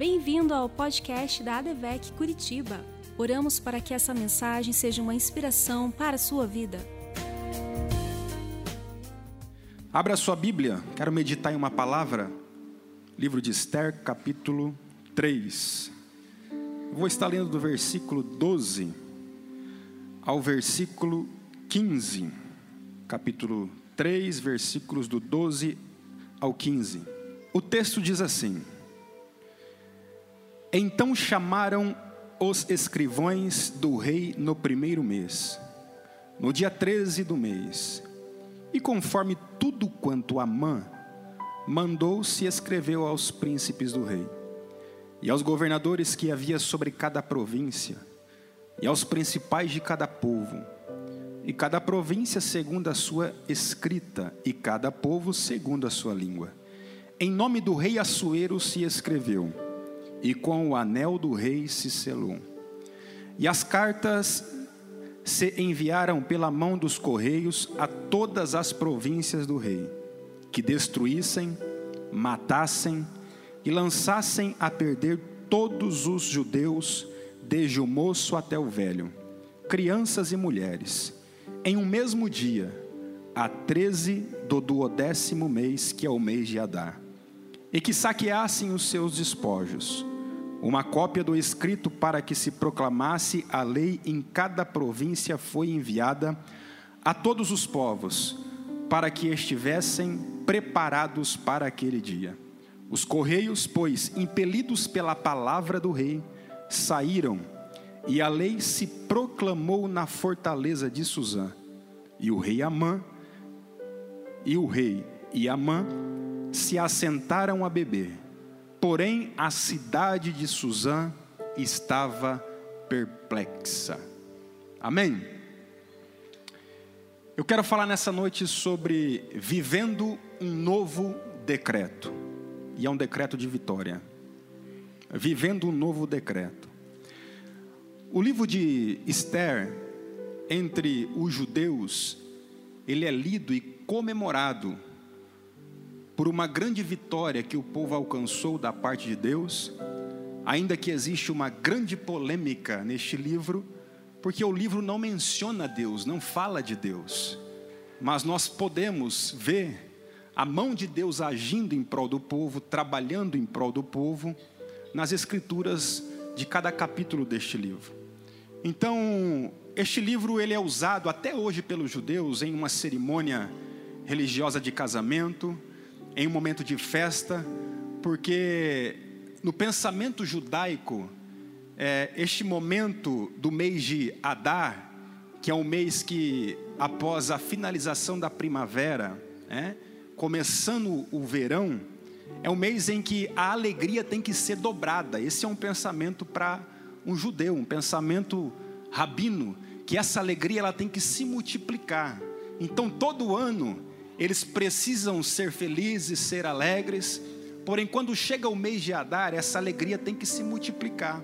Bem-vindo ao podcast da ADVEC Curitiba. Oramos para que essa mensagem seja uma inspiração para a sua vida. Abra sua Bíblia, quero meditar em uma palavra. Livro de Esther, capítulo 3. Vou estar lendo do versículo 12 ao versículo 15. Capítulo 3, versículos do 12 ao 15. O texto diz assim: Então chamaram os escrivões do rei no primeiro mês, no dia 13 do mês, e conforme tudo quanto Amã mandou, se escreveu aos príncipes do rei, e aos governadores que havia sobre cada província, e aos principais de cada povo, e cada província segundo a sua escrita, e cada povo segundo a sua língua. Em nome do rei Assuero se escreveu, e com o anel do rei se selou. E as cartas se enviaram pela mão dos correios a todas as províncias do rei, que destruíssem, matassem e lançassem a perder todos os judeus, desde o moço até o velho, crianças e mulheres, em um mesmo dia, a treze do duodécimo mês, que é o mês de Adar, e que saqueassem os seus despojos uma cópia do escrito para que se proclamasse a lei em cada província foi enviada a todos os povos, para que estivessem preparados para aquele dia. Os correios, pois, impelidos pela palavra do rei, saíram, e a lei se proclamou na fortaleza de Suzã. E o rei Amã e o rei e Amã se assentaram a beber. Porém, a cidade de Suzã estava perplexa. Amém? Eu quero falar nessa noite sobre vivendo um novo decreto. E é um decreto de vitória. Vivendo um novo decreto. O livro de Esther, entre os judeus, ele é lido e comemorado por uma grande vitória que o povo alcançou da parte de Deus, ainda que existe uma grande polêmica neste livro, porque o livro não menciona Deus, não fala de Deus, mas nós podemos ver a mão de Deus agindo em prol do povo, trabalhando em prol do povo, nas escrituras de cada capítulo deste livro. Então, este livro ele é usado até hoje pelos judeus em uma cerimônia religiosa de casamento, em um momento de festa, porque no pensamento judaico, é, este momento do mês de Adar, que é um mês que, após a finalização da primavera, é, começando o verão, é um mês em que a alegria tem que ser dobrada. Esse é um pensamento para um judeu, um pensamento rabino, que essa alegria ela tem que se multiplicar. Então, todo ano, eles precisam ser felizes, ser alegres, porém, quando chega o mês de Adar, essa alegria tem que se multiplicar.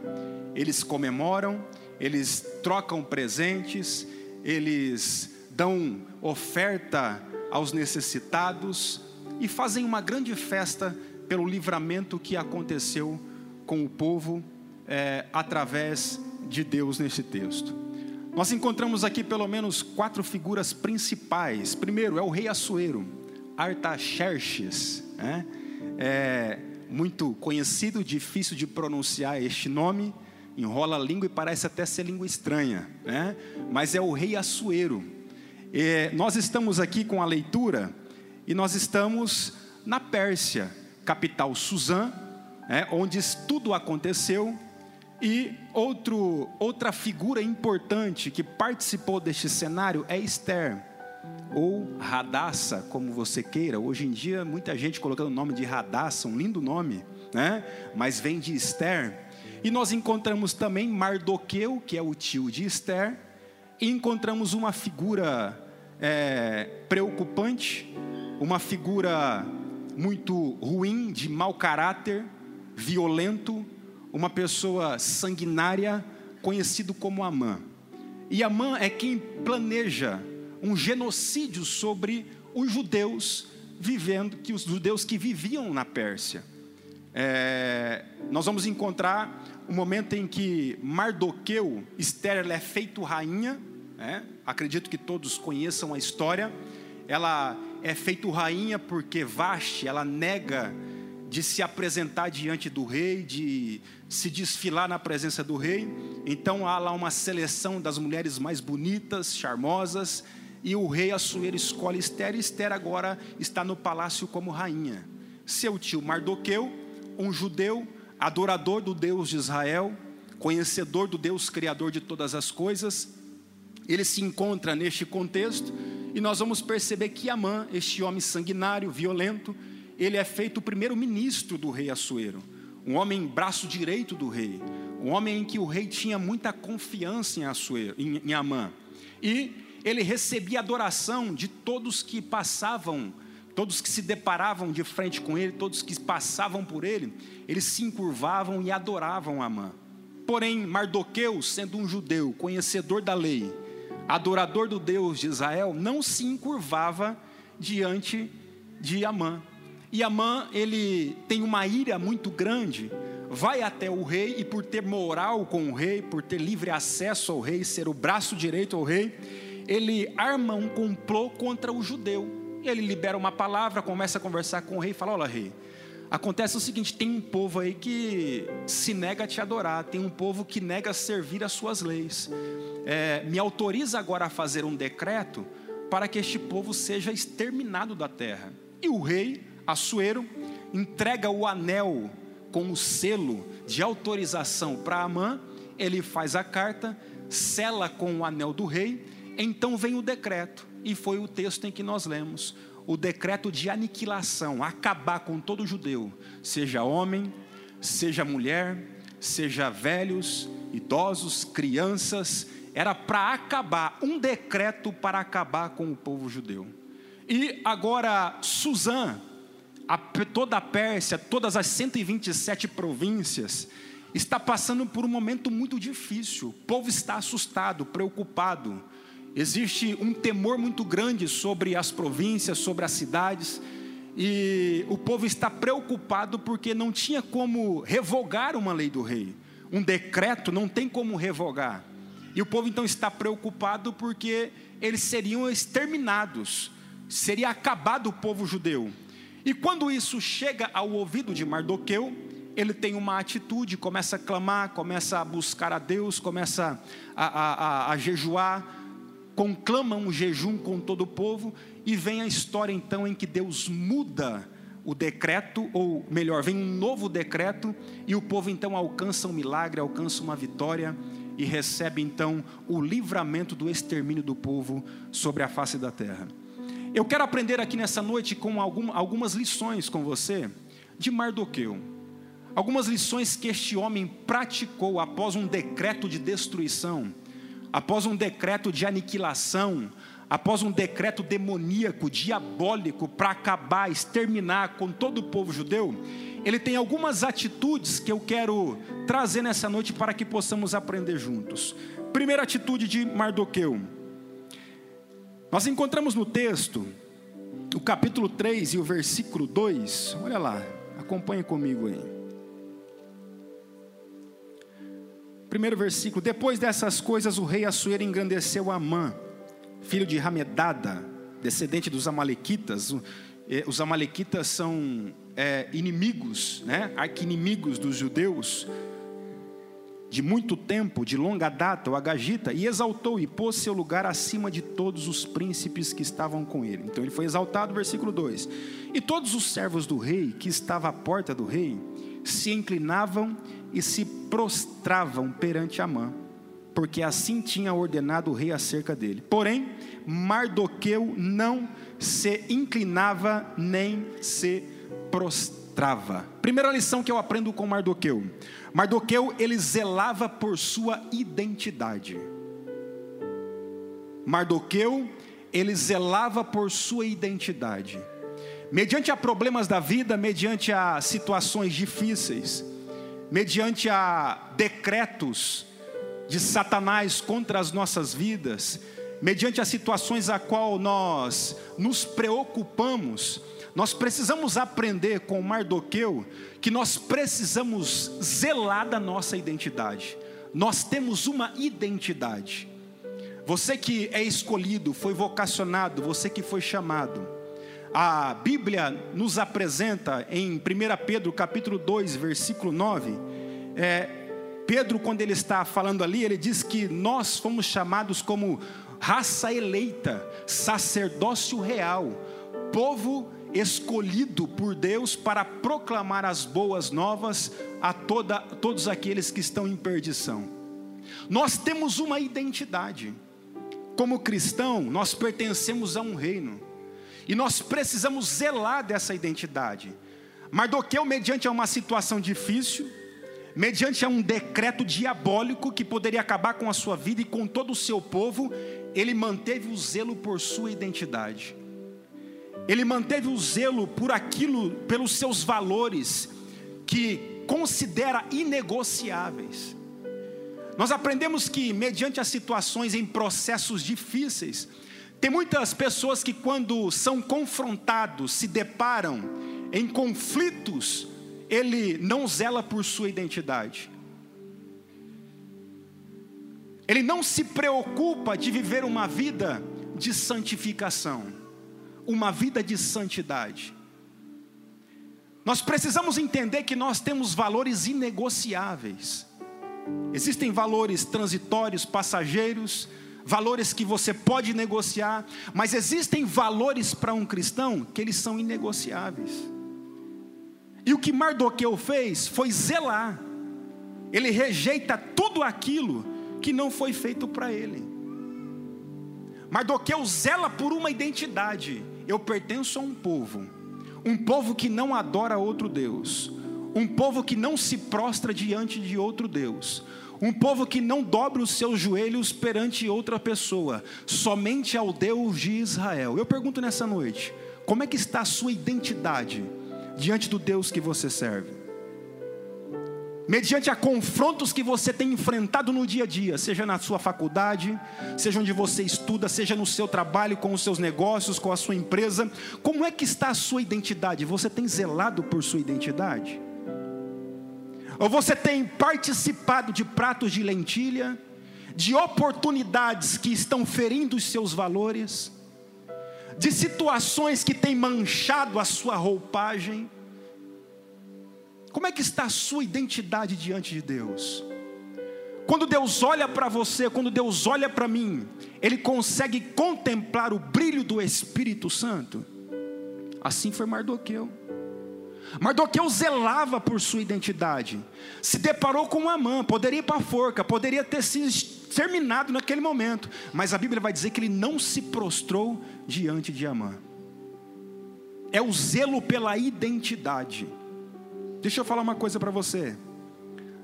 Eles comemoram, eles trocam presentes, eles dão oferta aos necessitados e fazem uma grande festa pelo livramento que aconteceu com o povo é, através de Deus nesse texto. Nós encontramos aqui pelo menos quatro figuras principais. Primeiro é o rei Assuero, Artaxerxes, né? é muito conhecido, difícil de pronunciar este nome, enrola a língua e parece até ser língua estranha, né? mas é o rei Assuero. É, nós estamos aqui com a leitura e nós estamos na Pérsia, capital Suzã, é, onde tudo aconteceu e outro, outra figura importante que participou deste cenário é Esther, ou Radassa, como você queira. Hoje em dia, muita gente colocando o nome de Radassa, um lindo nome, né? mas vem de Esther. E nós encontramos também Mardoqueu, que é o tio de Esther, e encontramos uma figura é, preocupante, uma figura muito ruim, de mau caráter, violento, uma pessoa sanguinária, conhecido como Amã. E Amã é quem planeja um genocídio sobre os judeus vivendo, que os judeus que viviam na Pérsia. é, nós vamos encontrar o um momento em que Mardoqueu, Esther, é feito rainha, né? acredito que todos conheçam a história, ela é feito rainha porque Vaste, ela nega de se apresentar diante do rei, de se desfilar na presença do rei. Então há lá uma seleção das mulheres mais bonitas, charmosas, e o rei Assuero escolhe Esther, e Esther agora está no palácio como rainha. Seu tio Mardoqueu, um judeu, adorador do Deus de Israel, conhecedor do Deus criador de todas as coisas, ele se encontra neste contexto, e nós vamos perceber que Amã, este homem sanguinário, violento, ele é feito o primeiro ministro do rei Assuero, um homem braço direito do rei, um homem em que o rei tinha muita confiança em, Assuero, em, em Amã. E ele recebia adoração de todos que passavam, todos que se deparavam de frente com ele, todos que passavam por ele, eles se encurvavam e adoravam Amã. Porém, Mardoqueu, sendo um judeu, conhecedor da lei, adorador do Deus de Israel, não se encurvava diante de Amã. E Amã, ele tem uma ira muito grande, vai até o rei e por ter moral com o rei, por ter livre acesso ao rei, ser o braço direito ao rei, ele arma um complô contra o judeu. Ele libera uma palavra, começa a conversar com o rei e fala: Olha, rei, acontece o seguinte: tem um povo aí que se nega a te adorar, tem um povo que nega a servir as suas leis. É, me autoriza agora a fazer um decreto para que este povo seja exterminado da terra. E o rei Assuero entrega o anel com o selo de autorização para Amã, ele faz a carta, sela com o anel do rei, então vem o decreto, e foi o texto em que nós lemos, o decreto de aniquilação, acabar com todo judeu, seja homem, seja mulher, seja velhos, idosos, crianças, era para acabar, um decreto para acabar com o povo judeu. E agora Suzã, a, toda a Pérsia, todas as 127 províncias, está passando por um momento muito difícil. O povo está assustado, preocupado. Existe um temor muito grande sobre as províncias, sobre as cidades, e o povo está preocupado porque não tinha como revogar uma lei do rei. Um decreto não tem como revogar. E o povo então está preocupado porque eles seriam exterminados, seria acabado o povo judeu. E quando isso chega ao ouvido de Mardoqueu, ele tem uma atitude, começa a clamar, começa a buscar a Deus, começa a, a, a, a jejuar, conclama um jejum com todo o povo, e vem a história então em que Deus muda o decreto, ou melhor, vem um novo decreto, e o povo então alcança um milagre, alcança uma vitória, e recebe então o livramento do extermínio do povo sobre a face da terra. Eu quero aprender aqui nessa noite com algum, algumas lições com você de Mardoqueu. Algumas lições que este homem praticou após um decreto de destruição, após um decreto de aniquilação, após um decreto demoníaco, diabólico, para acabar, exterminar com todo o povo judeu, ele tem algumas atitudes que eu quero trazer nessa noite para que possamos aprender juntos. Primeira atitude de Mardoqueu nós encontramos no texto, o capítulo 3 e o versículo 2, olha lá, acompanhe comigo aí. Primeiro versículo: Depois dessas coisas, o rei Assuero engrandeceu Amã, filho de Ramedada, descendente dos Amalequitas. Eh, os Amalequitas são é, inimigos, né? arqui-inimigos dos judeus de muito tempo, de longa data, o Agagita, e exaltou e pôs seu lugar acima de todos os príncipes que estavam com ele. Então ele foi exaltado, versículo 2. E todos os servos do rei, que estava à porta do rei, se inclinavam e se prostravam perante Amã, porque assim tinha ordenado o rei acerca dele. Porém, Mardoqueu não se inclinava nem se prostrava. Primeira lição que eu aprendo com Mardoqueu Mardoqueu, ele zelava por sua identidade. Mardoqueu, ele zelava por sua identidade. Mediante a problemas da vida, mediante a situações difíceis, mediante a decretos de Satanás contra as nossas vidas, mediante as situações a qual nós nos preocupamos, nós precisamos aprender com Mardoqueu que nós precisamos zelar da nossa identidade. Nós temos uma identidade. Você que é escolhido, foi vocacionado, você que foi chamado. A Bíblia nos apresenta em 1 Pedro capítulo 2, versículo 9, é, Pedro, quando ele está falando ali, ele diz que nós fomos chamados como raça eleita, sacerdócio real, povo escolhido por Deus para proclamar as boas novas a toda, todos aqueles que estão em perdição. Nós temos uma identidade. Como cristão, nós pertencemos a um reino. E nós precisamos zelar dessa identidade. Mardoqueu, mediante uma situação difícil, mediante um decreto diabólico que poderia acabar com a sua vida e com todo o seu povo, ele manteve o zelo por sua identidade. Ele manteve o zelo por aquilo, pelos seus valores que considera inegociáveis. Nós aprendemos que, mediante as situações em processos difíceis, tem muitas pessoas que, quando são confrontados, se deparam em conflitos, ele não zela por sua identidade. Ele não se preocupa de viver uma vida de santificação, uma vida de santidade. Nós precisamos entender que nós temos valores inegociáveis. Existem valores transitórios, passageiros, valores que você pode negociar, mas existem valores para um cristão que eles são inegociáveis. E o que Mardoqueu fez foi zelar. Ele rejeita tudo aquilo que não foi feito para ele. Mardoqueu zela por uma identidade. Eu pertenço a um povo, um povo que não adora outro Deus, um povo que não se prostra diante de outro Deus, um povo que não dobra os seus joelhos perante outra pessoa, somente ao Deus de Israel. Eu pergunto nessa noite: como é que está a sua identidade diante do Deus que você serve? Mediante a confrontos que você tem enfrentado no dia a dia, seja na sua faculdade, seja onde você estuda, seja no seu trabalho, com os seus negócios, com a sua empresa, como é que está a sua identidade? Você tem zelado por sua identidade? Ou você tem participado de pratos de lentilha, de oportunidades que estão ferindo os seus valores, de situações que têm manchado a sua roupagem? Como é que está a sua identidade diante de Deus? Quando Deus olha para você, quando Deus olha para mim, Ele consegue contemplar o brilho do Espírito Santo. Assim foi Mardoqueu. Mardoqueu zelava por sua identidade, se deparou com Amã, poderia ir para a forca, poderia ter se exterminado naquele momento, mas a Bíblia vai dizer que ele não se prostrou diante de Amã. É o zelo pela identidade. Deixa eu falar uma coisa para você.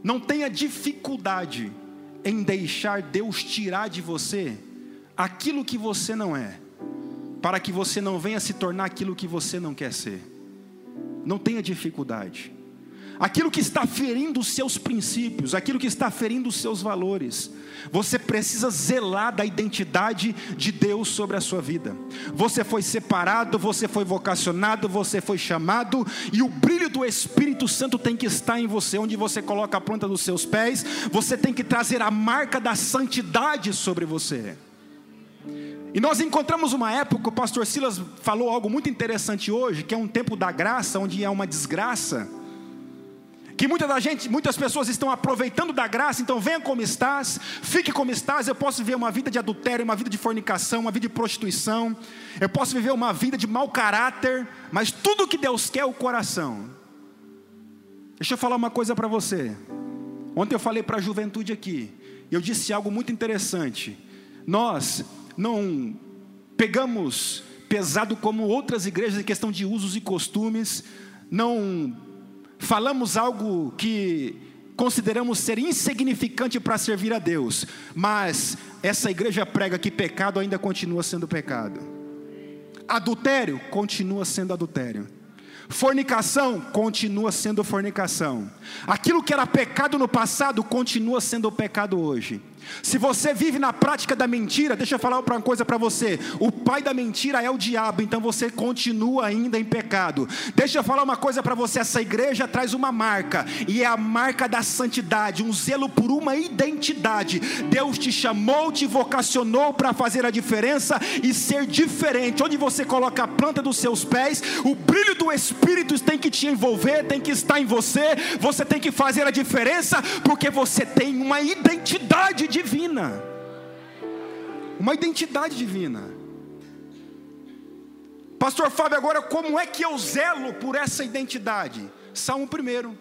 Não tenha dificuldade em deixar Deus tirar de você aquilo que você não é, para que você não venha se tornar aquilo que você não quer ser. Não tenha dificuldade. Aquilo que está ferindo os seus princípios, aquilo que está ferindo os seus valores, você precisa zelar da identidade de Deus sobre a sua vida. Você foi separado, você foi vocacionado, você foi chamado, e o brilho do Espírito Santo tem que estar em você, onde você coloca a planta dos seus pés, você tem que trazer a marca da santidade sobre você. E nós encontramos uma época, o pastor Silas falou algo muito interessante hoje, que é um tempo da graça, onde é uma desgraça. Que muita da gente, muitas pessoas estão aproveitando da graça, então venha como estás, fique como estás. Eu posso viver uma vida de adultério, uma vida de fornicação, uma vida de prostituição, eu posso viver uma vida de mau caráter, mas tudo que Deus quer é o coração. Deixa eu falar uma coisa para você. Ontem eu falei para a juventude aqui, eu disse algo muito interessante. Nós não pegamos pesado como outras igrejas em questão de usos e costumes, não falamos algo que consideramos ser insignificante para servir a Deus, mas essa igreja prega que pecado ainda continua sendo pecado, adultério continua sendo adultério. Fornicação continua sendo fornicação. Aquilo que era pecado no passado continua sendo pecado hoje. Se você vive na prática da mentira, deixa eu falar uma coisa para você: o pai da mentira é o diabo, então você continua ainda em pecado. Deixa eu falar uma coisa para você: essa igreja traz uma marca, e é a marca da santidade, um zelo por uma identidade. Deus te chamou, te vocacionou para fazer a diferença e ser diferente. Onde você coloca a planta dos seus pés, o brilho do Espírito tem que te envolver, tem que estar em você, você tem que fazer a diferença, porque você tem uma identidade divina. Uma identidade divina. Pastor Fábio, agora como é que eu zelo por essa identidade? Salmo 1.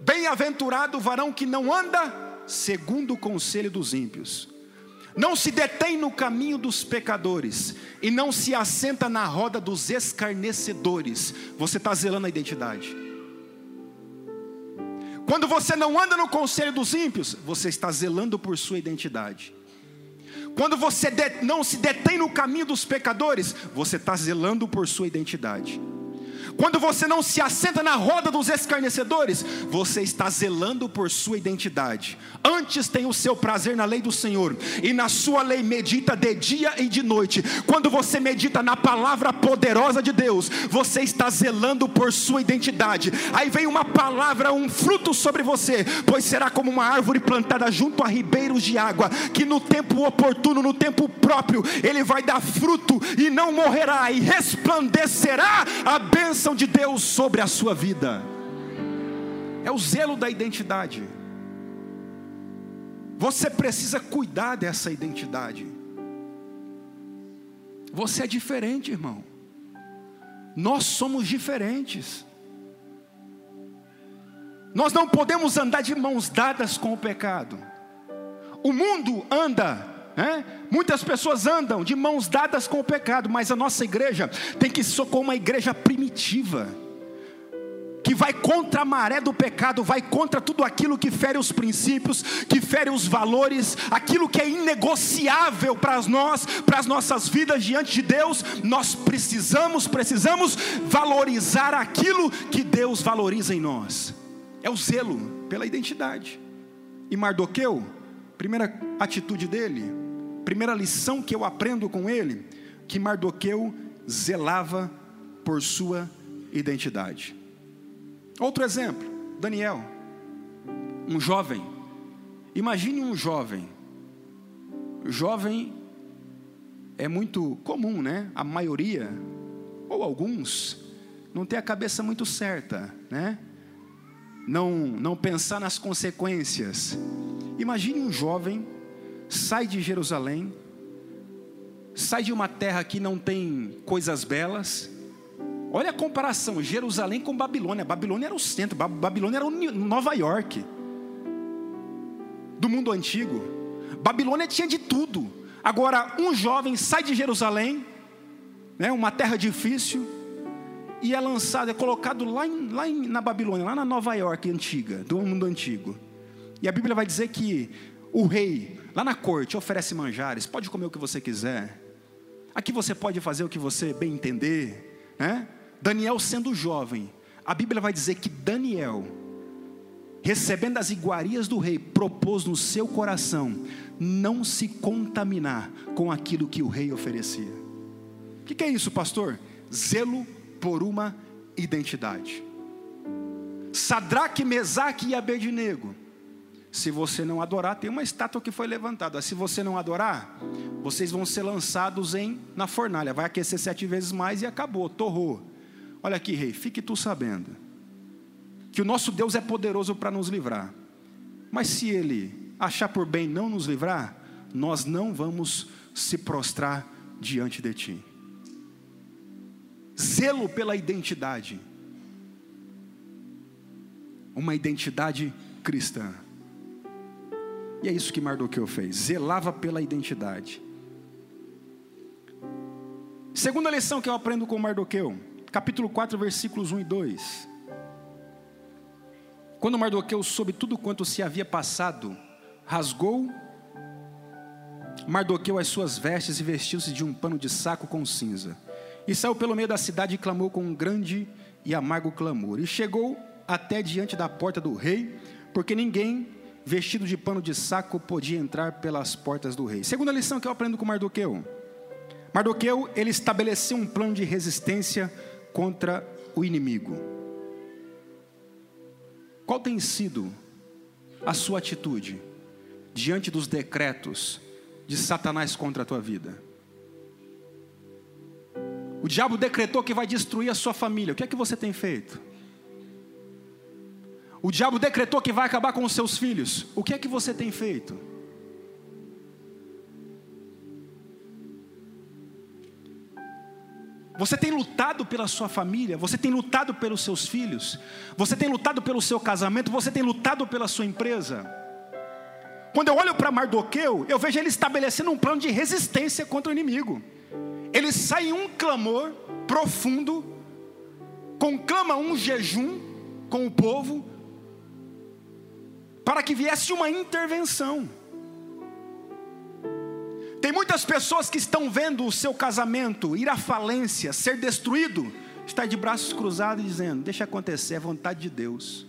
Bem-aventurado o varão que não anda segundo o conselho dos ímpios, não se detém no caminho dos pecadores, e não se assenta na roda dos escarnecedores. Você está zelando a identidade. Quando você não anda no conselho dos ímpios, você está zelando por sua identidade. Quando você não se detém no caminho dos pecadores, você está zelando por sua identidade. Quando você não se assenta na roda dos escarnecedores, você está zelando por sua identidade. Antes tem o seu prazer na lei do Senhor, e na sua lei medita de dia e de noite. Quando você medita na palavra poderosa de Deus, você está zelando por sua identidade. Aí vem uma palavra, um fruto sobre você, pois será como uma árvore plantada junto a ribeiros de água, que no tempo oportuno, no tempo próprio, ele vai dar fruto e não morrerá, e resplandecerá a bênção bênção de Deus sobre a sua vida. É o zelo da identidade. Você precisa cuidar dessa identidade. Você é diferente, irmão. Nós somos diferentes. Nós não podemos andar de mãos dadas com o pecado. O mundo anda é? Muitas pessoas andam de mãos dadas com o pecado, mas a nossa igreja tem que ser como uma igreja primitiva, que vai contra a maré do pecado, vai contra tudo aquilo que fere os princípios, que fere os valores, aquilo que é inegociável para nós, para as nossas vidas diante de Deus. Nós precisamos, precisamos valorizar aquilo que Deus valoriza em nós. É o zelo pela identidade. E Mardoqueu, primeira atitude dele, primeira lição que eu aprendo com ele, que Mardoqueu zelava por sua identidade. Outro exemplo, Daniel, um jovem. Imagine um jovem. Jovem é muito comum, né? A maioria, ou alguns, não tem a cabeça muito certa, né? Não, não pensar nas consequências. Imagine um jovem sai de Jerusalém, sai de uma terra que não tem coisas belas. Olha a comparação, Jerusalém com Babilônia. Babilônia era o centro, Babilônia era Nova York do mundo antigo. Babilônia tinha de tudo. Agora, um jovem sai de Jerusalém, né, uma terra difícil, e é lançado, é colocado lá, em, lá em, na Babilônia, lá na Nova York antiga, do mundo antigo. E a Bíblia vai dizer que o rei, lá na corte, oferece manjares, pode comer o que você quiser. Aqui você pode fazer o que você bem entender. Né? Daniel sendo jovem, a Bíblia vai dizer que Daniel, recebendo as iguarias do rei, propôs no seu coração não se contaminar com aquilo que o rei oferecia. O que, que é isso, pastor? Zelo por uma identidade. Sadraque, Mesaque e Abednego se você não adorar, tem uma estátua que foi levantada. Se você não adorar, vocês vão ser lançados em na fornalha. Vai aquecer sete vezes mais e acabou, torrou. Olha aqui, rei, fique tu sabendo que o nosso Deus é poderoso para nos livrar. Mas se ele achar por bem não nos livrar, nós não vamos se prostrar diante de ti. Zelo pela identidade. Uma identidade cristã. E é isso que Mardoqueu fez, zelava pela identidade. Segunda lição que eu aprendo com Mardoqueu, capítulo 4, versículos 1 e 2. Quando Mardoqueu soube tudo quanto se havia passado, rasgou Mardoqueu as suas vestes e vestiu-se de um pano de saco com cinza. E saiu pelo meio da cidade e clamou com um grande e amargo clamor. E chegou até diante da porta do rei, porque ninguém vestido de pano de saco, podia entrar pelas portas do rei. Segunda lição que eu aprendo com Mardoqueu. Mardoqueu, ele estabeleceu um plano de resistência contra o inimigo. Qual tem sido a sua atitude diante dos decretos de Satanás contra a tua vida? O diabo decretou que vai destruir a sua família. O que é que você tem feito? O diabo decretou que vai acabar com os seus filhos. O que é que você tem feito? Você tem lutado pela sua família, você tem lutado pelos seus filhos, você tem lutado pelo seu casamento, você tem lutado pela sua empresa. Quando eu olho para Mardoqueu, eu vejo ele estabelecendo um plano de resistência contra o inimigo. Ele sai em um clamor profundo, conclama um jejum com o povo, para que viesse uma intervenção. Tem muitas pessoas que estão vendo o seu casamento ir à falência, ser destruído, está de braços cruzados dizendo: Deixa acontecer, é vontade de Deus.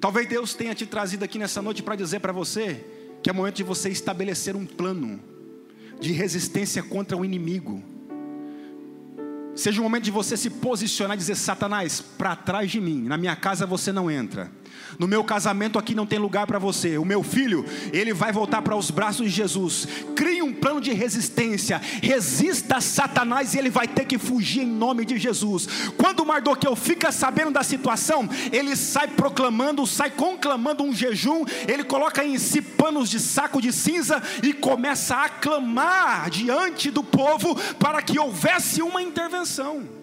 Talvez Deus tenha te trazido aqui nessa noite para dizer para você que é momento de você estabelecer um plano de resistência contra o inimigo. Seja o momento de você se posicionar e dizer: Satanás, para trás de mim, na minha casa você não entra. No meu casamento aqui não tem lugar para você. O meu filho, ele vai voltar para os braços de Jesus. Crie um plano de resistência. Resista a Satanás e ele vai ter que fugir em nome de Jesus. Quando Mardoqueu fica sabendo da situação, ele sai proclamando, sai conclamando um jejum. Ele coloca em si panos de saco de cinza e começa a clamar diante do povo para que houvesse uma intervenção.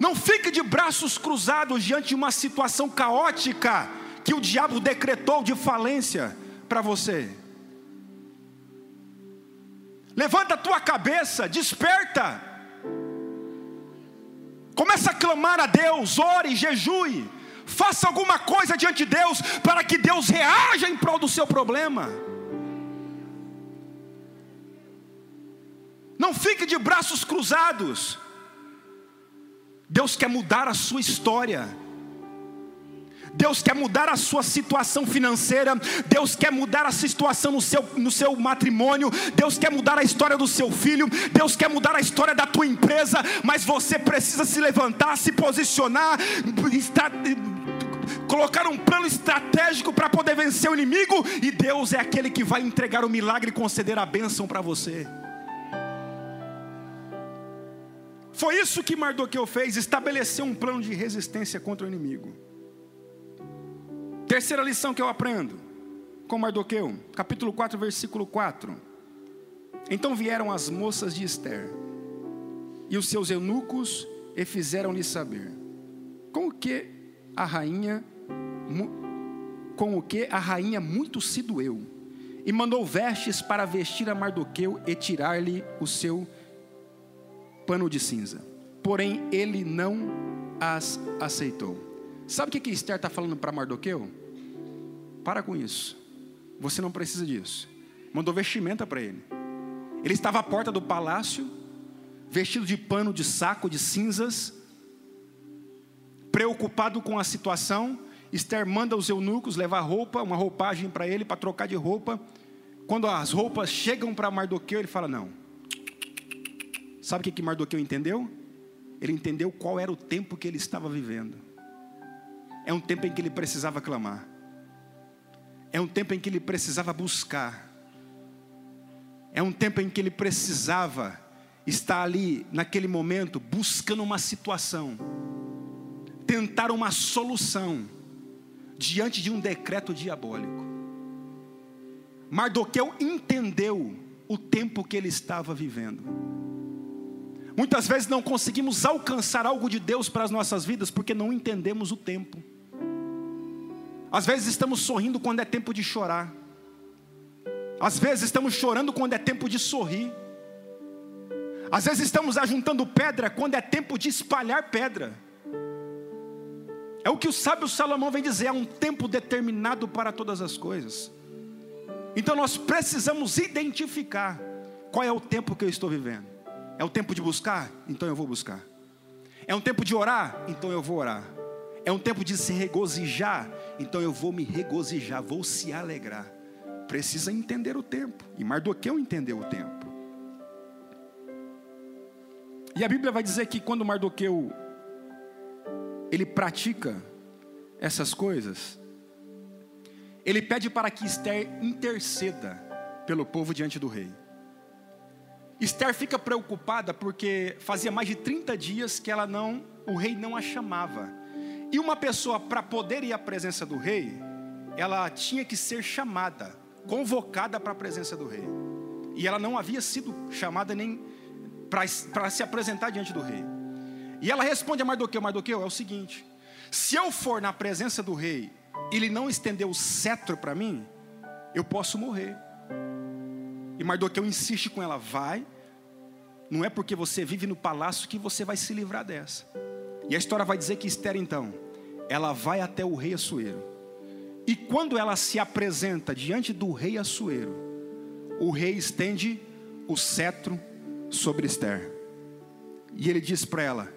Não fique de braços cruzados diante de uma situação caótica que o diabo decretou de falência para você. Levanta a tua cabeça, desperta. Começa a clamar a Deus, ore, jejue. Faça alguma coisa diante de Deus para que Deus reaja em prol do seu problema. Não fique de braços cruzados. Deus quer mudar a sua história. Deus quer mudar a sua situação financeira, Deus quer mudar a situação no seu, no seu matrimônio, Deus quer mudar a história do seu filho, Deus quer mudar a história da tua empresa, mas você precisa se levantar, se posicionar, estar, colocar um plano estratégico para poder vencer o inimigo, e Deus é aquele que vai entregar o milagre e conceder a bênção para você. Foi isso que Mardoqueu fez, estabeleceu um plano de resistência contra o inimigo. Terceira lição que eu aprendo com Mardoqueu, capítulo 4, versículo 4. Então vieram as moças de Esther e os seus eunucos e fizeram-lhe saber com o que a rainha com o que a rainha muito se doeu e mandou vestes para vestir a Mardoqueu e tirar-lhe o seu pano de cinza. Porém, ele não as aceitou. Sabe o que, que Esther está falando para Mardoqueu? Para com isso. Você não precisa disso. Mandou vestimenta para ele. Ele estava à porta do palácio, vestido de pano de saco de cinzas, preocupado com a situação. Esther manda os eunucos levar roupa, uma roupagem para ele, para trocar de roupa. Quando as roupas chegam para Mardoqueu, ele fala: Não, Sabe o que, que Mardoqueu entendeu? Ele entendeu qual era o tempo que ele estava vivendo. É um tempo em que ele precisava clamar. É um tempo em que ele precisava buscar. É um tempo em que ele precisava estar ali, naquele momento, buscando uma situação, tentar uma solução diante de um decreto diabólico. Mardoqueu entendeu o tempo que ele estava vivendo. Muitas vezes não conseguimos alcançar algo de Deus para as nossas vidas porque não entendemos o tempo. Às vezes estamos sorrindo quando é tempo de chorar. Às vezes estamos chorando quando é tempo de sorrir. Às vezes estamos ajuntando pedra quando é tempo de espalhar pedra. É o que o sábio Salomão vem dizer: é um tempo determinado para todas as coisas. Então nós precisamos identificar qual é o tempo que eu estou vivendo. É o tempo de buscar? Então eu vou buscar. É um tempo de orar? Então eu vou orar. É um tempo de se regozijar. Então eu vou me regozijar, vou se alegrar. Precisa entender o tempo. E Mardoqueu entendeu o tempo. E a Bíblia vai dizer que quando Mardoqueu ele pratica essas coisas, ele pede para que Esther interceda pelo povo diante do rei. Esther fica preocupada porque fazia mais de 30 dias que ela não, o rei não a chamava. E uma pessoa para poder ir à presença do rei, ela tinha que ser chamada, convocada para a presença do rei. E ela não havia sido chamada nem para se apresentar diante do rei. E ela responde a Mardoqueu: Mardoqueu, é o seguinte: se eu for na presença do rei ele não estender o cetro para mim, eu posso morrer. E Mardoqueu insiste com ela: vai, não é porque você vive no palácio que você vai se livrar dessa. E a história vai dizer que Esther, então, ela vai até o rei Assuero. E quando ela se apresenta diante do rei Assuero, o rei estende o cetro sobre Esther. E ele diz para ela: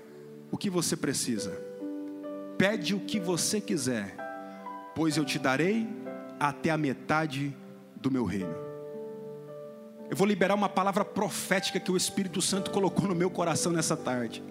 O que você precisa? Pede o que você quiser, pois eu te darei até a metade do meu reino. Eu vou liberar uma palavra profética que o Espírito Santo colocou no meu coração nessa tarde.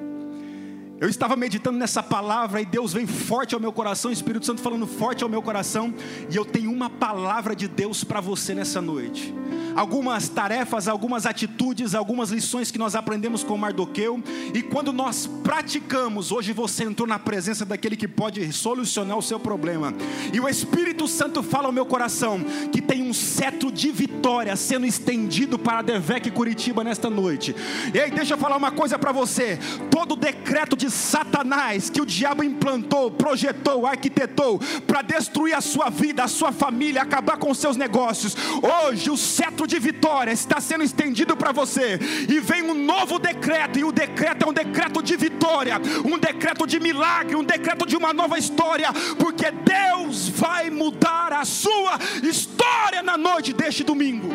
Eu estava meditando nessa palavra e Deus vem forte ao meu coração, o Espírito Santo falando forte ao meu coração, e eu tenho uma palavra de Deus para você nessa noite. Algumas tarefas, algumas atitudes, algumas lições que nós aprendemos com Mardoqueu, e quando nós praticamos, hoje você entrou na presença daquele que pode solucionar o seu problema. E o Espírito Santo fala ao meu coração que tem um cetro de vitória sendo estendido para Devec Curitiba nesta noite. E aí, deixa eu falar uma coisa para você: todo decreto de Satanás que o diabo implantou, projetou, arquitetou para destruir a sua vida, a sua família, acabar com os seus negócios. Hoje o cetro de vitória está sendo estendido para você e vem um novo decreto e o decreto é um decreto de vitória, um decreto de milagre, um decreto de uma nova história, porque Deus vai mudar a sua história na noite deste domingo.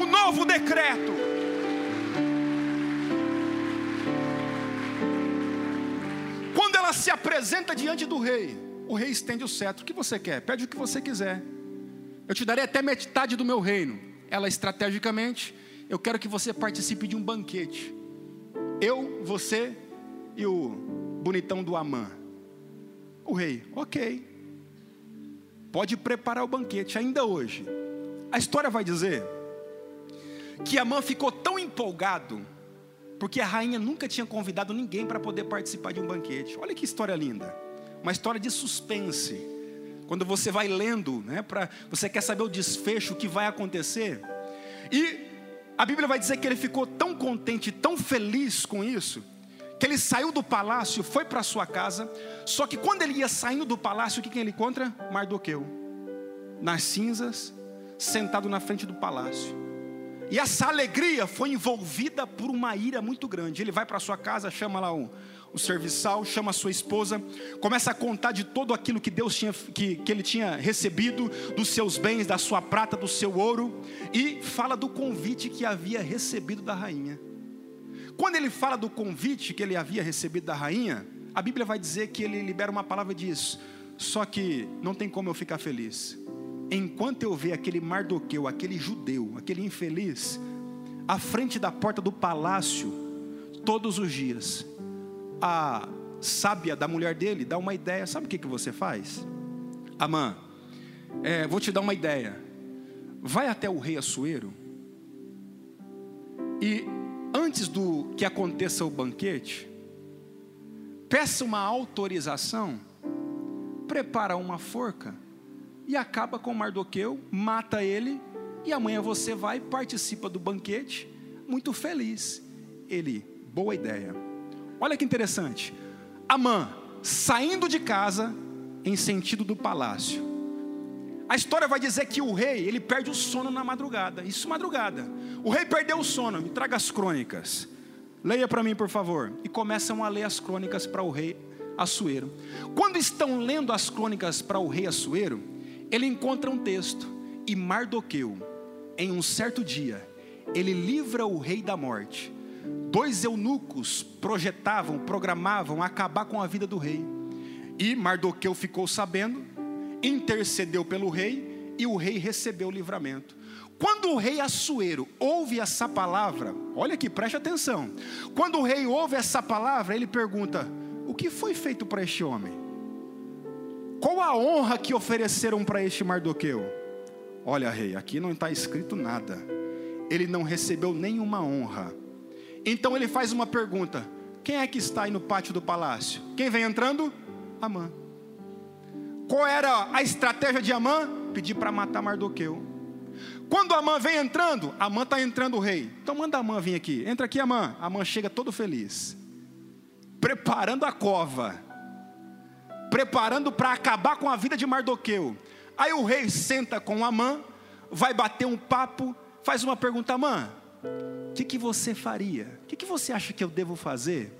Um novo decreto. Se apresenta diante do rei, o rei estende o cetro. O que você quer? Pede o que você quiser. Eu te darei até metade do meu reino. Ela estrategicamente, eu quero que você participe de um banquete. Eu, você e o bonitão do Amã. O rei, ok. Pode preparar o banquete ainda hoje. A história vai dizer que Amã ficou tão empolgado porque a rainha nunca tinha convidado ninguém para poder participar de um banquete. Olha que história linda. Uma história de suspense. Quando você vai lendo, né, para você quer saber o desfecho, o que vai acontecer. E a Bíblia vai dizer que ele ficou tão contente, tão feliz com isso, que ele saiu do palácio, foi para sua casa. Só que quando ele ia saindo do palácio, o que, que ele encontra? Mardoqueu, nas cinzas, sentado na frente do palácio. E essa alegria foi envolvida por uma ira muito grande. Ele vai para sua casa, chama lá o, o serviçal, chama a sua esposa, começa a contar de todo aquilo que Deus tinha, que, que ele tinha recebido, dos seus bens, da sua prata, do seu ouro, e fala do convite que havia recebido da rainha. Quando ele fala do convite que ele havia recebido da rainha, a Bíblia vai dizer que ele libera uma palavra e diz: Só que não tem como eu ficar feliz enquanto eu ver aquele Mardoqueu, aquele judeu, aquele infeliz, à frente da porta do palácio, todos os dias, a sábia da mulher dele dá uma ideia: sabe o que, que você faz? Amã, é, vou te dar uma ideia. Vai até o rei Assuero e antes do que aconteça o banquete, peça uma autorização, prepara uma forca e acaba com Mardoqueu, mata ele, e amanhã você vai participa do banquete, muito feliz. Ele, boa ideia. Olha que interessante. Amã saindo de casa em sentido do palácio. A história vai dizer que o rei, ele perde o sono na madrugada. Isso madrugada. O rei perdeu o sono. Me traga as crônicas. Leia para mim, por favor. E começam a ler as crônicas para o rei Assuero. Quando estão lendo as crônicas para o rei Assuero, ele encontra um texto, e Mardoqueu, em um certo dia, ele livra o rei da morte. Dois eunucos projetavam, programavam acabar com a vida do rei. E Mardoqueu ficou sabendo, intercedeu pelo rei e o rei recebeu o livramento. Quando o rei Assuero ouve essa palavra, olha aqui, preste atenção. Quando o rei ouve essa palavra, ele pergunta: O que foi feito para este homem? Qual a honra que ofereceram para este Mardoqueu? Olha, rei, aqui não está escrito nada. Ele não recebeu nenhuma honra. Então ele faz uma pergunta: Quem é que está aí no pátio do palácio? Quem vem entrando? Amã. Qual era a estratégia de Amã? Pedir para matar Mardoqueu. Quando Amã vem entrando, Amã está entrando o rei. Então manda Amã vir aqui. Entra aqui, Amã. Amã chega todo feliz. Preparando a cova. Preparando para acabar com a vida de Mardoqueu. Aí o rei senta com Amã, vai bater um papo, faz uma pergunta, Amã, o que, que você faria? O que, que você acha que eu devo fazer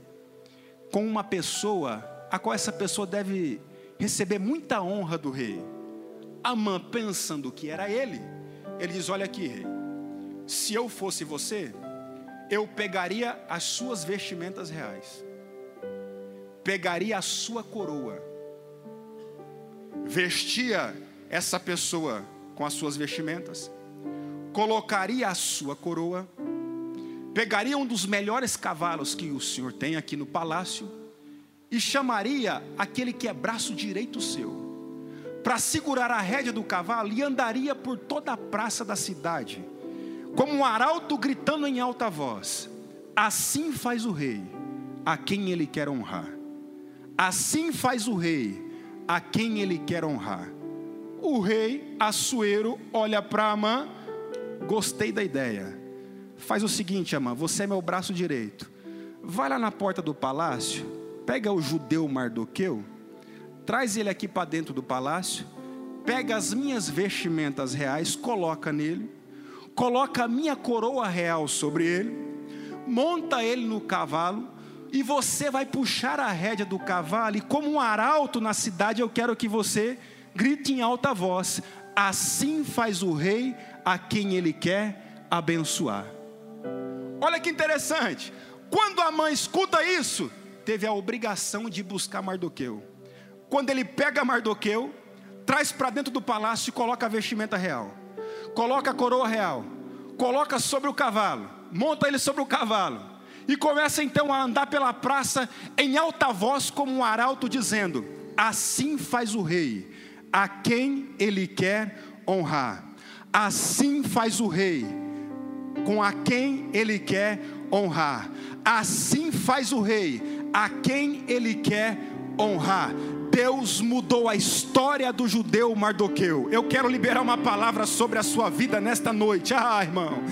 com uma pessoa a qual essa pessoa deve receber muita honra do rei? Amã, pensando que era ele, ele diz: Olha aqui, rei, se eu fosse você, eu pegaria as suas vestimentas reais, pegaria a sua coroa, vestia essa pessoa com as suas vestimentas, colocaria a sua coroa, pegaria um dos melhores cavalos que o senhor tem aqui no palácio e chamaria aquele que é braço direito seu para segurar a rédea do cavalo e andaria por toda a praça da cidade, como um arauto gritando em alta voz: Assim faz o rei a quem ele quer honrar. Assim faz o rei a quem ele quer honrar. O rei Assuero olha para Amã, gostei da ideia. Faz o seguinte, Amã, você é meu braço direito. Vai lá na porta do palácio, pega o judeu Mardoqueu traz ele aqui para dentro do palácio, pega as minhas vestimentas reais, coloca nele, coloca a minha coroa real sobre ele, monta ele no cavalo, e você vai puxar a rédea do cavalo, e como um arauto na cidade, eu quero que você grite em alta voz: assim faz o rei a quem ele quer abençoar. Olha que interessante, quando a mãe escuta isso, teve a obrigação de buscar Mardoqueu. Quando ele pega Mardoqueu, traz para dentro do palácio e coloca a vestimenta real, coloca a coroa real, coloca sobre o cavalo, monta ele sobre o cavalo, e começa então a andar pela praça em alta voz, como um arauto, dizendo: Assim faz o rei, a quem ele quer honrar. Assim faz o rei, com a quem ele quer honrar. Assim faz o rei, a quem ele quer honrar. Deus mudou a história do judeu Mardoqueu. Eu quero liberar uma palavra sobre a sua vida nesta noite. Ah, irmão,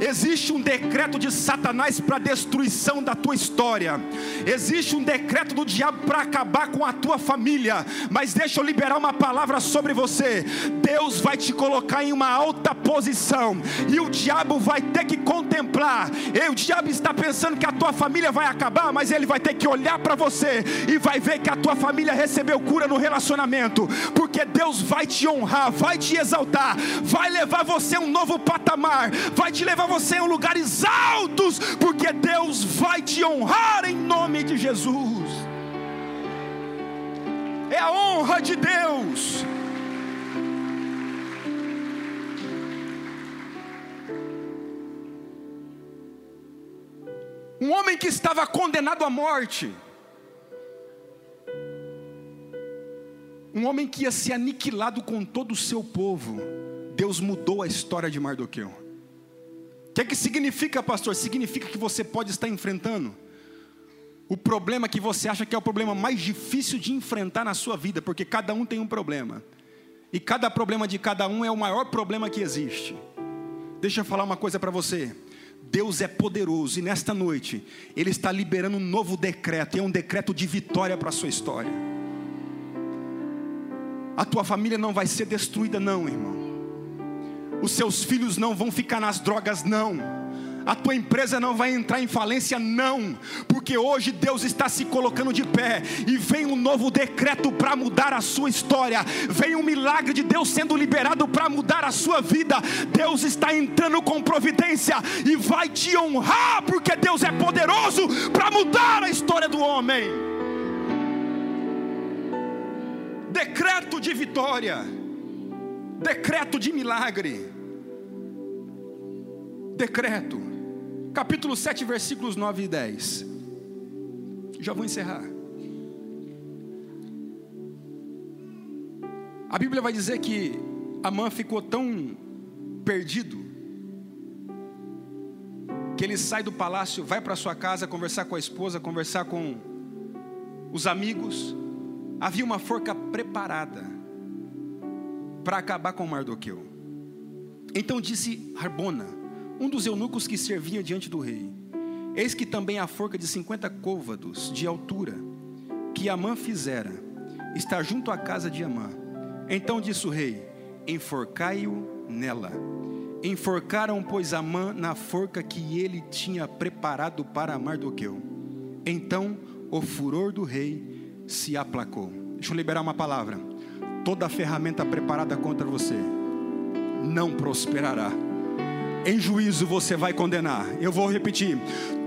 existe um decreto de Satanás para destruição da tua história. Existe um decreto do diabo para acabar com a tua família. Mas deixa eu liberar uma palavra sobre você. Deus vai te colocar em uma alta posição e o diabo vai ter que contemplar. E o diabo está pensando que a tua família vai acabar, mas ele vai ter que olhar para você e vai ver que a tua família recebeu recebeu cura no relacionamento, porque Deus vai te honrar, vai te exaltar, vai levar você a um novo patamar, vai te levar você a lugares altos, porque Deus vai te honrar em nome de Jesus. É a honra de Deus. Um homem que estava condenado à morte, um homem que ia ser aniquilado com todo o seu povo, Deus mudou a história de Mardoqueu. O que é que significa, pastor? Significa que você pode estar enfrentando o problema que você acha que é o problema mais difícil de enfrentar na sua vida, porque cada um tem um problema. E cada problema de cada um é o maior problema que existe. Deixa eu falar uma coisa para você. Deus é poderoso e nesta noite Ele está liberando um novo decreto, e é um decreto de vitória para a sua história. A tua família não vai ser destruída, não, irmão. Os seus filhos não vão ficar nas drogas, não. A tua empresa não vai entrar em falência, não, porque hoje Deus está se colocando de pé e vem um novo decreto para mudar a sua história, vem um milagre de Deus sendo liberado para mudar a sua vida. Deus está entrando com providência e vai te honrar, porque Deus é poderoso para mudar a história do homem. Decreto de vitória, decreto de milagre. Decreto, capítulo 7, versículos 9 e 10. Já vou encerrar. A Bíblia vai dizer que Amã ficou tão perdido que ele sai do palácio, vai para sua casa conversar com a esposa, conversar com os amigos. Havia uma forca preparada para acabar com Mardoqueu. Então disse Harbona, um dos eunucos que servia diante do rei: Eis que também a forca de cinquenta côvados de altura que Amã fizera está junto à casa de Amã. Então disse o rei: Enforcai-o nela. Enforcaram, pois, Amã na forca que ele tinha preparado para Mardoqueu. Então o furor do rei se aplacou. Deixa eu liberar uma palavra. Toda ferramenta preparada contra você não prosperará. Em juízo você vai condenar. Eu vou repetir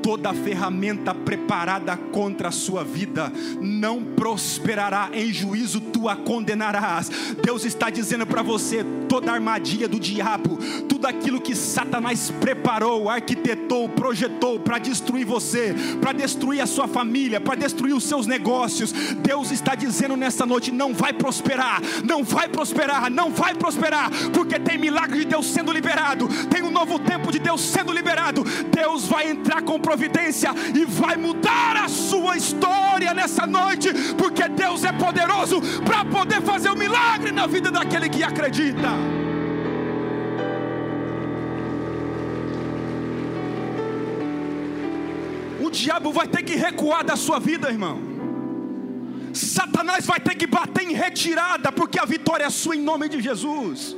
toda ferramenta preparada contra a sua vida não prosperará, em juízo tu a condenarás. Deus está dizendo para você: toda armadilha do diabo, tudo aquilo que Satanás preparou, arquitetou, projetou para destruir você, para destruir a sua família, para destruir os seus negócios, Deus está dizendo nessa noite: não vai prosperar, não vai prosperar, não vai prosperar, porque tem milagre de Deus sendo liberado, tem um novo tempo de Deus sendo liberado. Deus vai entrar com providência e vai mudar a sua história nessa noite, porque Deus é poderoso para poder fazer o um milagre na vida daquele que acredita. O diabo vai ter que recuar da sua vida, irmão. Satanás vai ter que bater em retirada, porque a vitória é sua em nome de Jesus.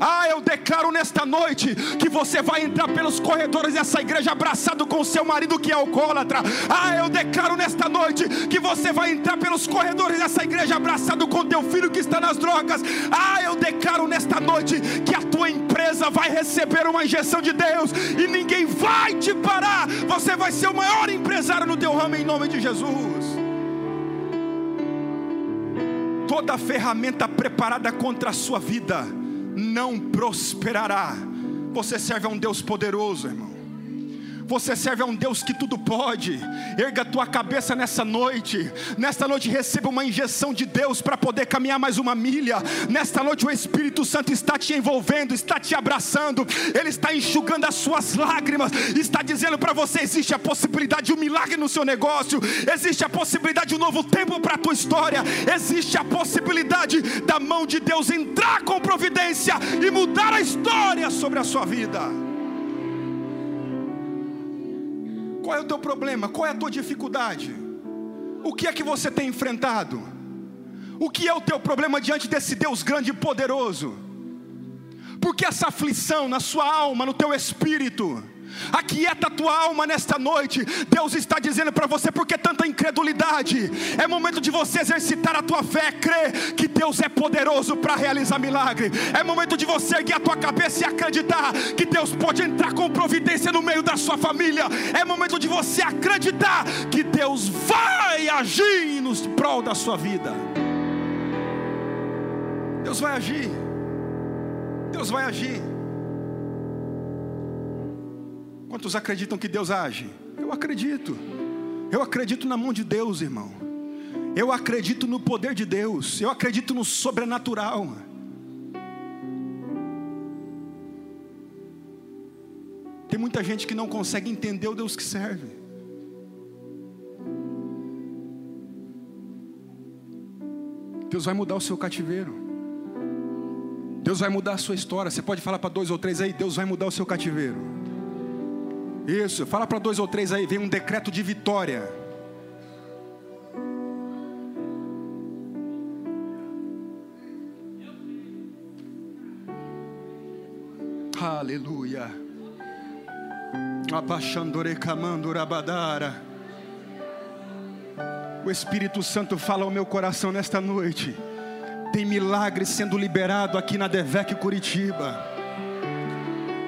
Ah, eu declaro nesta noite que você vai entrar pelos corredores dessa igreja abraçado com seu marido que é alcoólatra. Ah, eu declaro nesta noite que você vai entrar pelos corredores dessa igreja abraçado com teu filho que está nas drogas. Ah, eu declaro nesta noite que a tua empresa vai receber uma injeção de Deus e ninguém vai te parar. Você vai ser o maior empresário no teu ramo em nome de Jesus toda ferramenta preparada contra a sua vida não prosperará. Você serve a um Deus poderoso, irmão. Você serve a um Deus que tudo pode. Erga a tua cabeça nessa noite. Nesta noite receba uma injeção de Deus para poder caminhar mais uma milha. Nesta noite o Espírito Santo está te envolvendo, está te abraçando. Ele está enxugando as suas lágrimas. Está dizendo para você: existe a possibilidade de um milagre no seu negócio. Existe a possibilidade de um novo tempo para a tua história. Existe a possibilidade da mão de Deus entrar com providência e mudar a história sobre a sua vida. Qual é o teu problema? Qual é a tua dificuldade? O que é que você tem enfrentado? O que é o teu problema diante desse Deus grande e poderoso? Porque essa aflição na sua alma, no teu espírito, Aquieta a tua alma nesta noite. Deus está dizendo para você: porque tanta incredulidade? É momento de você exercitar a tua fé, crer que Deus é poderoso para realizar milagre. É momento de você erguer a tua cabeça e acreditar que Deus pode entrar com providência no meio da sua família. É momento de você acreditar que Deus vai agir no prol da sua vida. Deus vai agir. Deus vai agir. Quantos acreditam que Deus age? Eu acredito. Eu acredito na mão de Deus, irmão. Eu acredito no poder de Deus. Eu acredito no sobrenatural. Tem muita gente que não consegue entender o Deus que serve. Deus vai mudar o seu cativeiro. Deus vai mudar a sua história. Você pode falar para dois ou três aí: Deus vai mudar o seu cativeiro. Isso, fala para dois ou três aí, vem um decreto de vitória. Aleluia. Apaixandore camando rabadara. O Espírito Santo fala ao meu coração nesta noite. Tem milagre sendo liberado aqui na Devec Curitiba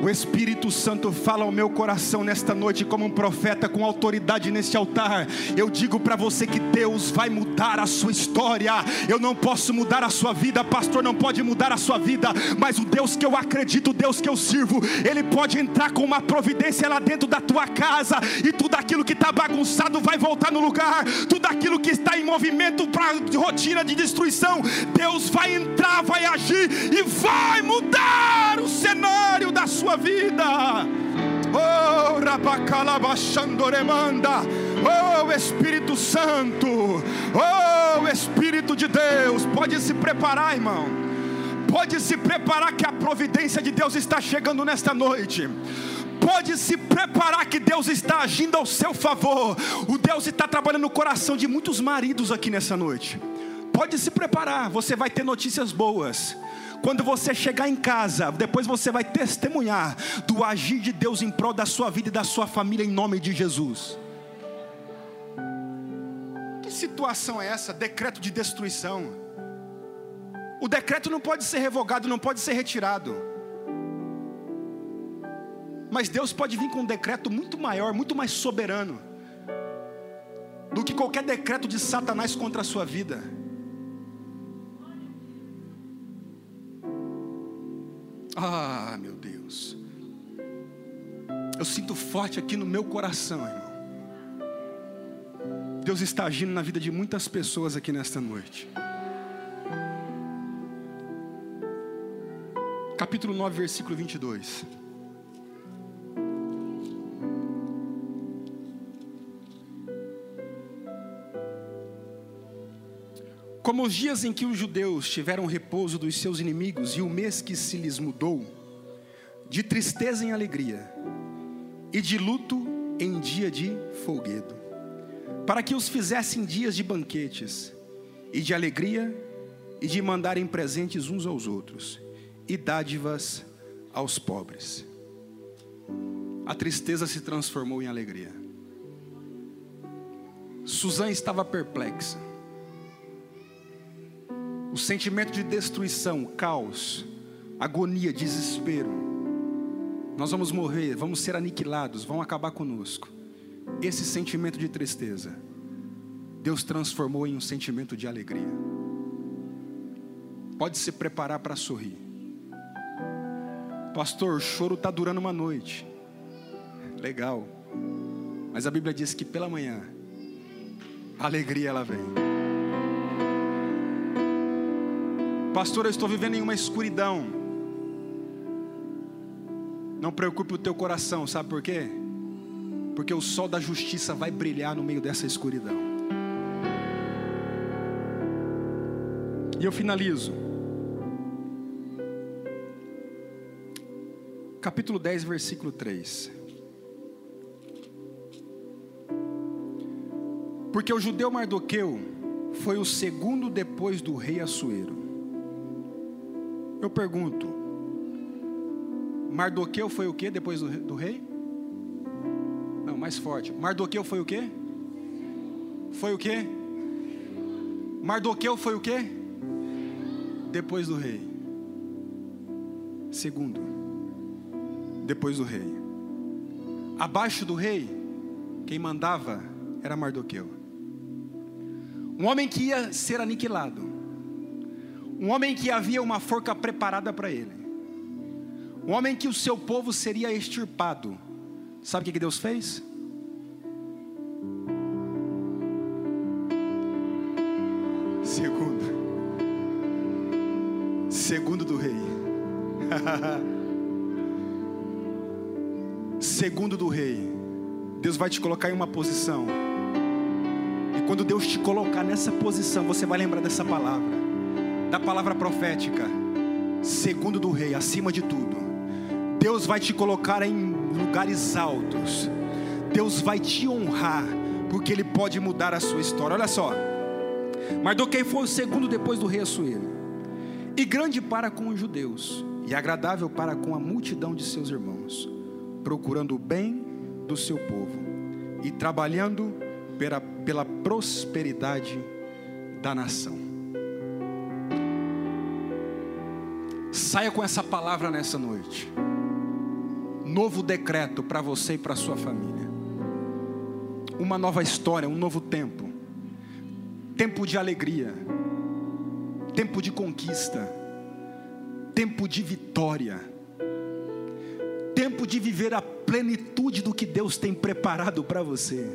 O Espírito Santo fala ao meu coração nesta noite, como um profeta com autoridade neste altar. Eu digo para você que Deus vai mudar a sua história. Eu não posso mudar a sua vida, pastor não pode mudar a sua vida, mas o Deus que eu acredito, o Deus que eu sirvo, Ele pode entrar com uma providência lá dentro da tua casa e tudo aquilo que está bagunçado vai voltar no lugar, tudo aquilo que está em movimento para rotina de destruição, Deus vai entrar, vai agir e vai mudar o cenário da sua vida. Oh, Rabacalabachandoremanda. Oh, Espírito Santo. Oh, Espírito de Deus. Pode se preparar, irmão. Pode se preparar que a providência de Deus está chegando nesta noite pode se preparar que Deus está agindo ao seu favor. O Deus está trabalhando no coração de muitos maridos aqui nessa noite. Pode se preparar, você vai ter notícias boas. Quando você chegar em casa, depois você vai testemunhar do agir de Deus em prol da sua vida e da sua família em nome de Jesus. Que situação é essa? Decreto de destruição. O decreto não pode ser revogado, não pode ser retirado. Mas Deus pode vir com um decreto muito maior, muito mais soberano do que qualquer decreto de Satanás contra a sua vida. Ah, meu Deus. Eu sinto forte aqui no meu coração, irmão. Deus está agindo na vida de muitas pessoas aqui nesta noite. Capítulo 9, versículo 22. Como os dias em que os judeus tiveram repouso dos seus inimigos e o mês que se lhes mudou, de tristeza em alegria, e de luto em dia de folguedo, para que os fizessem dias de banquetes, e de alegria, e de mandarem presentes uns aos outros, e dádivas aos pobres. A tristeza se transformou em alegria. Suzã estava perplexa o sentimento de destruição, caos, agonia, desespero. Nós vamos morrer, vamos ser aniquilados, vão acabar conosco. Esse sentimento de tristeza, Deus transformou em um sentimento de alegria. Pode se preparar para sorrir. Pastor, o choro está durando uma noite. Legal. Mas a Bíblia diz que pela manhã, a alegria ela vem. Pastor, eu estou vivendo em uma escuridão. Não preocupe o teu coração, sabe por quê? Porque o sol da justiça vai brilhar no meio dessa escuridão. E eu finalizo. Capítulo 10, versículo 3. Porque o judeu Mardoqueu foi o segundo depois do rei Assuero eu pergunto: Mardoqueu foi o que depois do, rei? Não, mais forte. Mardoqueu foi o que? Foi o que? Mardoqueu foi o que? Depois do rei. Segundo, depois do rei. Abaixo do rei, quem mandava era Mardoqueu. Um homem que ia ser aniquilado um homem que havia uma forca preparada para ele. Um homem que o seu povo seria extirpado. Sabe o que Deus fez? Segundo. Segundo do rei. Segundo do rei. Deus vai te colocar em uma posição. E quando Deus te colocar nessa posição, você vai lembrar dessa palavra da palavra profética, segundo do rei, acima de tudo. Deus vai te colocar em lugares altos. Deus vai te honrar, porque Ele pode mudar a sua história. Olha só, Mardoqueu foi o segundo depois do rei Assuero, e grande para com os judeus, e agradável para com a multidão de seus irmãos, procurando o bem do seu povo e trabalhando pela, pela prosperidade da nação. Saia com essa palavra nessa noite. novo decreto para você e para sua família. Uma nova história, um novo tempo. Tempo de alegria, tempo de conquista, tempo de vitória, tempo de viver a plenitude do que Deus tem preparado para você,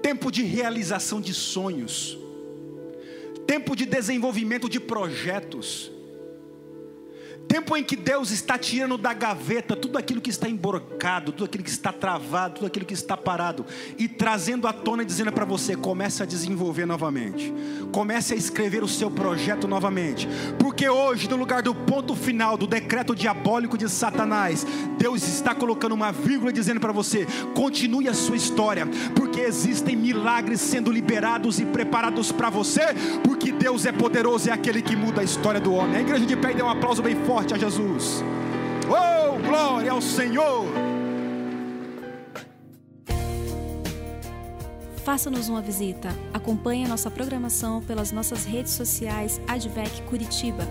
tempo de realização de sonhos, tempo de desenvolvimento de projetos, Tempo em que Deus está tirando da gaveta tudo aquilo que está emborcado, tudo aquilo que está travado, tudo aquilo que está parado e trazendo à tona e dizendo para você: comece a desenvolver novamente, comece a escrever o seu projeto novamente, porque hoje, no lugar do ponto final do decreto diabólico de Satanás, Deus está colocando uma vírgula dizendo para você: continue a sua história, porque existem milagres sendo liberados e preparados para você, porque Deus é poderoso, é aquele que muda a história do homem. A igreja de pé dê um aplauso bem forte forte a Jesus. Oh, glória ao Senhor! Faça-nos uma visita. Acompanhe a nossa programação pelas nossas redes sociais Advec Curitiba.